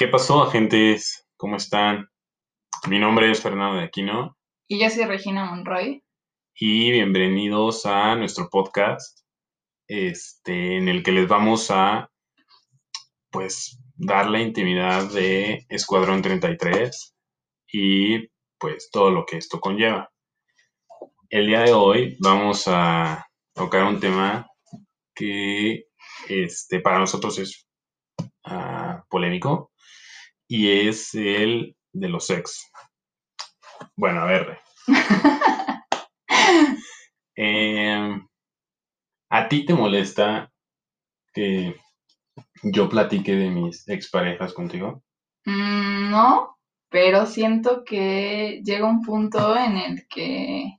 ¿Qué pasó, agentes? ¿Cómo están? Mi nombre es Fernando de Aquino. Y yo soy Regina Monroy. Y bienvenidos a nuestro podcast, este, en el que les vamos a, pues, dar la intimidad de Escuadrón 33 y, pues, todo lo que esto conlleva. El día de hoy vamos a tocar un tema que, este, para nosotros es ah, polémico y es el de los ex. Bueno, a ver. Em, ¿A ti te molesta que yo platique de mis exparejas contigo? Mm, no, pero siento que llega un punto en el que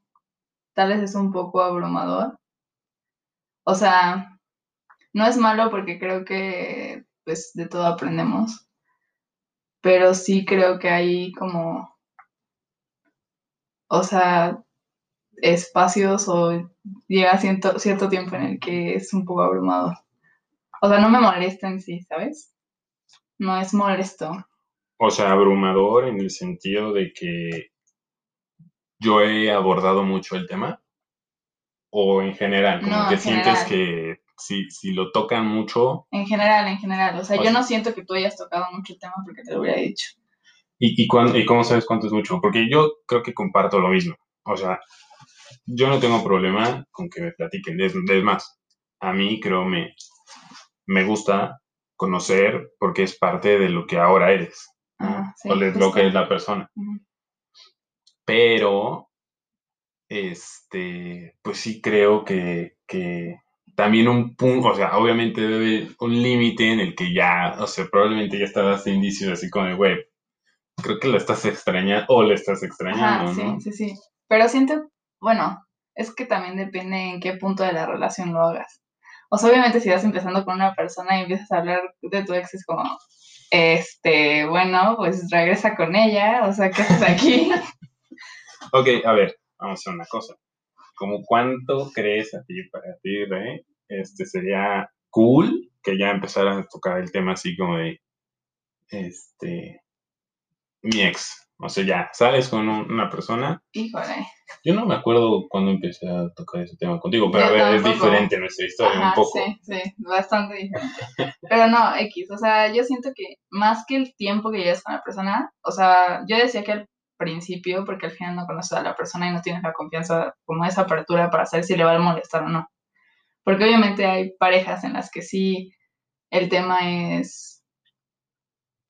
tal vez es un poco abrumador. O sea, no es malo porque creo que pues de todo aprendemos, pero sí creo que hay como, o sea, espacios o llega cierto, cierto tiempo en el que es un poco abrumador. O sea, no me molesta en sí, ¿sabes? No es molesto. O sea, abrumador en el sentido de que yo he abordado mucho el tema. O en general, como No, que en sientes que si, si lo tocan mucho. En general, en general. O sea, O yo sea- no siento que tú hayas tocado mucho el tema porque te lo hubiera dicho. ¿Y, y, cuán- ¿Y cómo sabes cuánto es mucho? Porque yo creo que comparto lo mismo. O sea, yo no tengo problema con que me platiquen. Es, es más, a mí creo me, me gusta conocer porque es parte de lo que ahora eres. Ajá, sí, o de lo que es la persona. Ujú. Pero, este, pues sí creo que, que también un punto, o sea, obviamente debe haber un límite en el que ya, o sea, probablemente ya estás dando indicios así como de, güey, creo que lo estás extrañando o le estás extrañando, Ajá, sí, ¿no? sí, sí. Pero siento, bueno, es que también depende en qué punto de la relación lo hagas. O sea, obviamente si vas empezando con una persona y empiezas a hablar de tu ex, es como, este, bueno, pues regresa con ella, o sea, ¿qué haces aquí? Ok, a ver, vamos a hacer una cosa. ¿Cómo cuánto crees a ti, para ti, Rey, este, sería cool que ya empezaras a tocar el tema así como de, este, mi ex? O sea, ya, sales con un- una persona Híjole. Yo no me acuerdo cuando empecé a tocar ese tema contigo, pero a ver, es diferente nuestra historia un poco. sí, sí, bastante diferente. Pero no, X, o sea, yo siento que más que el tiempo que llevas con la persona, o sea, yo decía que al principio, porque al final no conoces a la persona y no tienes la confianza, como esa apertura para saber si le va a molestar o no. Porque obviamente hay parejas en las que sí el tema es,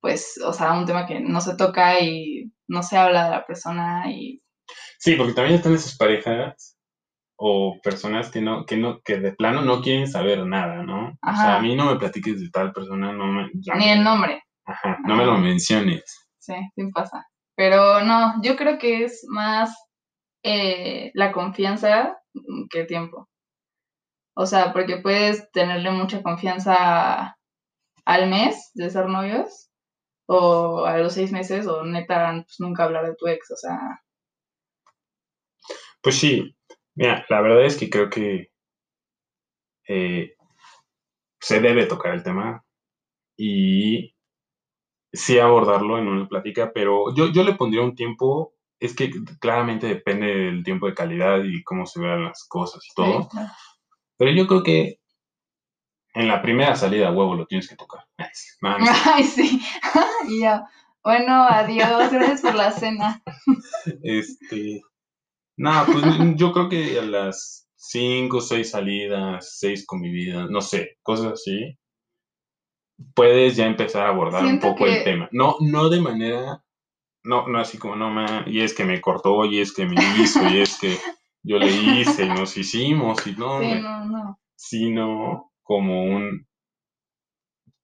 pues, o sea, un tema que no se toca y no se habla de la persona y Sí, porque también están esas parejas o personas que no, que no, que de plano no quieren saber nada, ¿no? O Ajá. sea, a mí no me platiques de tal persona, no me, ya ni el nombre. Ajá, no me lo menciones. Sí, sí pasa. Pero no, yo creo que es más eh, la confianza que tiempo. O sea, porque puedes tenerle mucha confianza al mes de ser novios o a los seis meses o neta pues, nunca hablar de tu ex. O sea, Pues sí, mira, la verdad es que creo que eh, se debe tocar el tema y sí abordarlo en una plática, pero yo, yo le pondría un tiempo, es que claramente depende del tiempo de calidad y cómo se vean las cosas y todo. sí, claro. Pero yo creo que en la primera salida huevo lo tienes que tocar. Ay, sí. y yo, bueno, adiós, gracias por la cena. este, no, pues yo creo que a las cinco seis salidas, seis convividas, no sé, cosas así, puedes ya empezar a abordar Siento un poco el tema. No, no de manera, no, no así como, no, ma, y es que me cortó, y es que me hizo, y es que yo le hice, y nos hicimos, y no, Sí, me- no, no. sino como un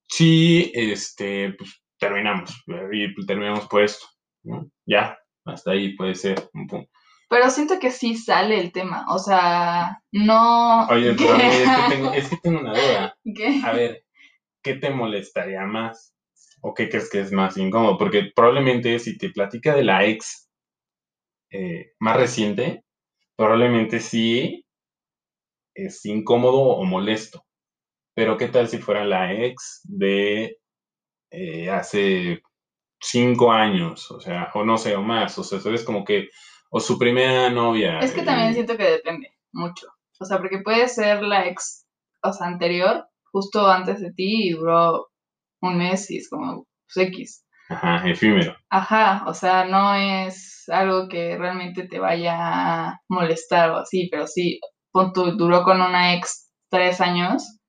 sí, este, pues terminamos, y terminamos por esto, ¿no? Ya, hasta ahí puede ser un punto. Pero siento que sí sale el tema. O sea, no. Oye, pero a ver, es que tengo, es que tengo una duda. ¿Qué? A ver, ¿qué te molestaría más? ¿O qué crees que es más incómodo? Porque probablemente si te platica de la ex eh, más reciente, probablemente sí es incómodo o molesto. Pero ¿qué tal si fuera la ex de eh, hace cinco años, o sea, o no sé, o más, o sea, es como que, o su primera novia. Es que también siento que depende mucho. O sea, porque puede ser la ex, o sea, anterior, justo antes de ti y duró un mes y es como pues, X. Ajá, efímero. Ajá, o sea, no es algo que realmente te vaya a molestar o así, pero sí, duró con una ex tres años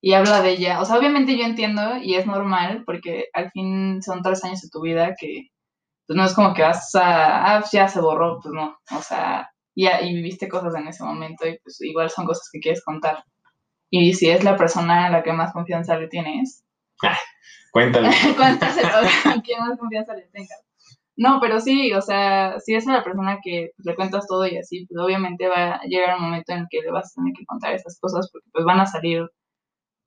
y habla de ella. O sea, obviamente yo entiendo y es normal porque al fin son tres años de tu vida que pues no es como que vas a, ah, ya se borró, pues no, o sea, ya, y viviste cosas en ese momento y pues igual son cosas que quieres contar. Y si es la persona a la que más confianza le tienes, Cuéntale. cuéntaselo a quien más confianza le tengas. No, pero sí, o sea, si es a la persona que pues, le cuentas todo y así, pues obviamente va a llegar un momento en el que le vas a tener que contar esas cosas porque pues van a salir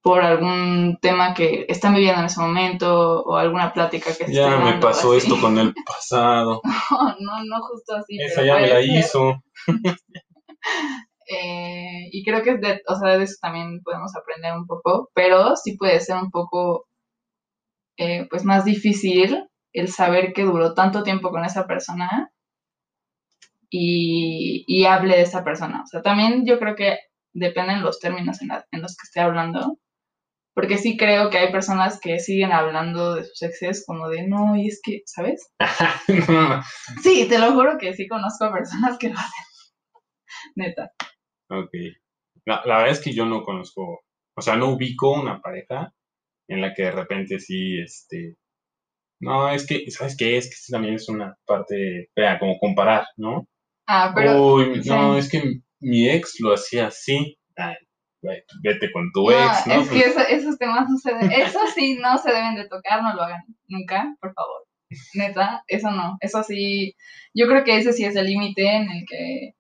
por algún tema que están viviendo en ese momento o alguna plática que se Ya esté me pasó así. esto con el pasado. No, no, no justo así. Esa ya me la ser. hizo. Eh, y creo que de, o sea, de eso también podemos aprender un poco, pero sí puede ser un poco eh, pues más difícil el saber que duró tanto tiempo con esa persona y, y hable de esa persona. O sea, también yo creo que dependen los términos en, la- en los que esté hablando, porque sí creo que hay personas que siguen hablando de sus exes como de, no, y es que, ¿sabes? Sí, te lo juro que sí conozco personas que lo hacen. Neta. Ok. La, la verdad es que yo no conozco, o sea, no ubico una pareja en la que de repente sí, este, no, es que, ¿sabes qué? Es que también es una parte, vea, como comparar, ¿no? Ah, pero... Uy, no, es que mi ex lo hacía así. Ay, vete con tu No, ex, ¿no? es que eso- esos temas no se deben, eso sí no se deben de tocar, no lo hagan nunca, por favor. Neta, eso no, eso sí, yo creo que ese sí es el límite en el que,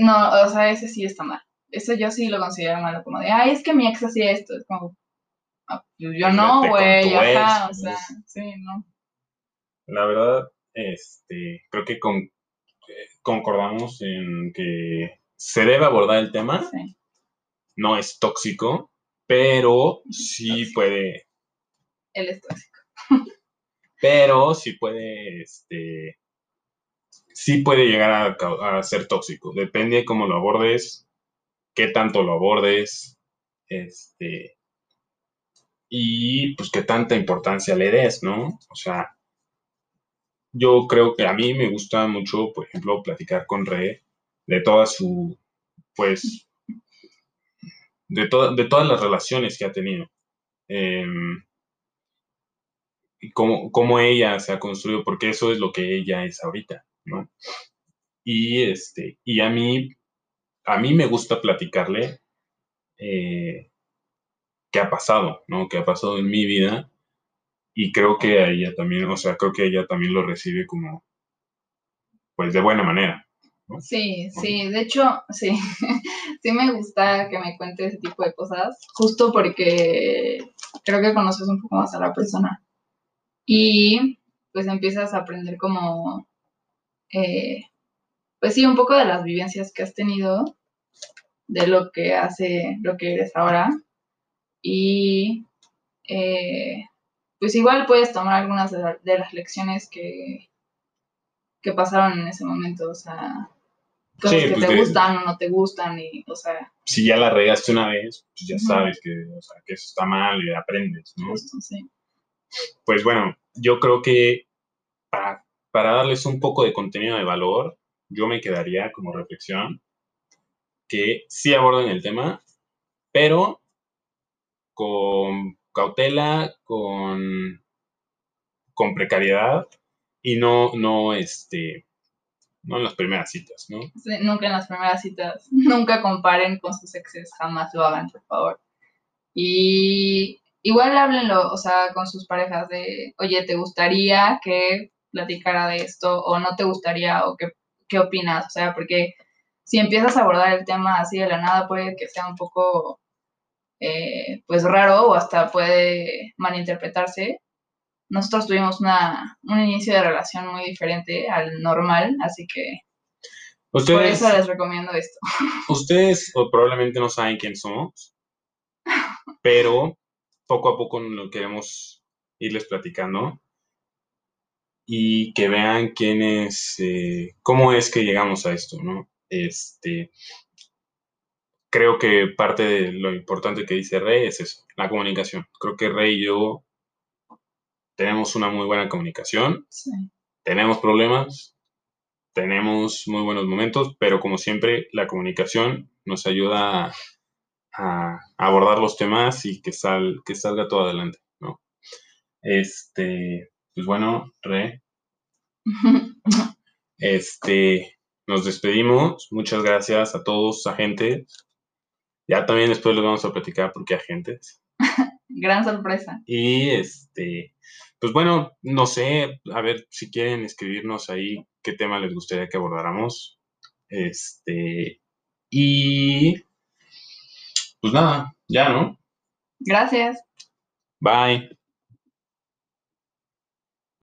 no, o sea, ese sí está mal. Eso yo sí lo considero malo, como de, ay, es que mi ex hacía esto, es como, "Ah, pues yo Pues no, güey, ajá, ex, o sea, pues. sí, no. La verdad, este, creo que con, eh, concordamos en que se debe abordar el tema, Sí. no es tóxico, pero sí Tóxico. puede, Él es tóxico. pero sí puede, este, sí puede llegar a, ser tóxico. Depende cómo lo abordes, qué tanto lo abordes, este, y pues qué tanta importancia le des, ¿no? O sea, yo creo que a mí me gusta mucho, por ejemplo, platicar con Re de toda su, pues, de, to- de todas las relaciones que ha tenido. Em, cómo, cómo ella se ha construido, porque eso es lo que ella es ahorita, ¿no? Y, este, y a mí, a mí me gusta platicarle eh, qué ha pasado, ¿no? Qué ha pasado en mi vida. Y creo que a ella también, o sea, creo que ella también lo recibe como, pues, de buena manera. Sí, sí, de hecho, sí, sí me gusta que me cuente ese tipo de cosas, justo porque creo que conoces un poco más a la persona y pues empiezas a aprender como, eh, pues sí, un poco de las vivencias que has tenido, de lo que hace, lo que eres ahora y eh, pues igual puedes tomar algunas de, la- de las lecciones que, que pasaron en ese momento, o sea, cosas Sí, que pues, te de- gustan o no te gustan y, o sea, Si ya la regaste una vez, pues ya sabes que, o sea, que eso está mal y aprendes, ¿no? justo, sí. Pues bueno, yo creo que para, para darles un poco de contenido de valor, yo me quedaría como reflexión que sí aborden el tema, pero con cautela, con, con precariedad y no, no, este, no en las primeras citas, ¿no? Nunca en las primeras citas, nunca comparen con sus exes, jamás lo hagan, por favor. Y igual háblenlo, o sea, con sus parejas de, oye, ¿te gustaría que platicara de esto o no te gustaría o qué, qué opinas? O sea, porque si empiezas a abordar el tema así de la nada puede que sea un poco, eh, pues raro o hasta puede malinterpretarse. Nosotros tuvimos una, un inicio de relación muy diferente al normal, así que por Ustedes, eso les recomiendo esto. ustedes o probablemente no saben quién somos, pero poco a poco lo queremos irles platicando y que vean quién es, eh, cómo es que llegamos a esto, ¿no? Este, creo que parte de lo importante que dice Rey es eso, la comunicación. Creo que Rey y yo tenemos una muy buena comunicación, tenemos problemas, tenemos muy buenos momentos, pero como siempre, la comunicación nos ayuda a, abordar los temas y que, sal, que salga todo adelante, ¿no? Este, pues bueno, Re. este, nos despedimos. Muchas gracias a todos, agentes. Ya también después les vamos a platicar por qué agentes. Gran sorpresa. Y este, pues bueno, no sé, a ver si quieren escribirnos ahí qué tema les gustaría que abordáramos. Este, y pues nada, ya, ¿no? Gracias. Bye.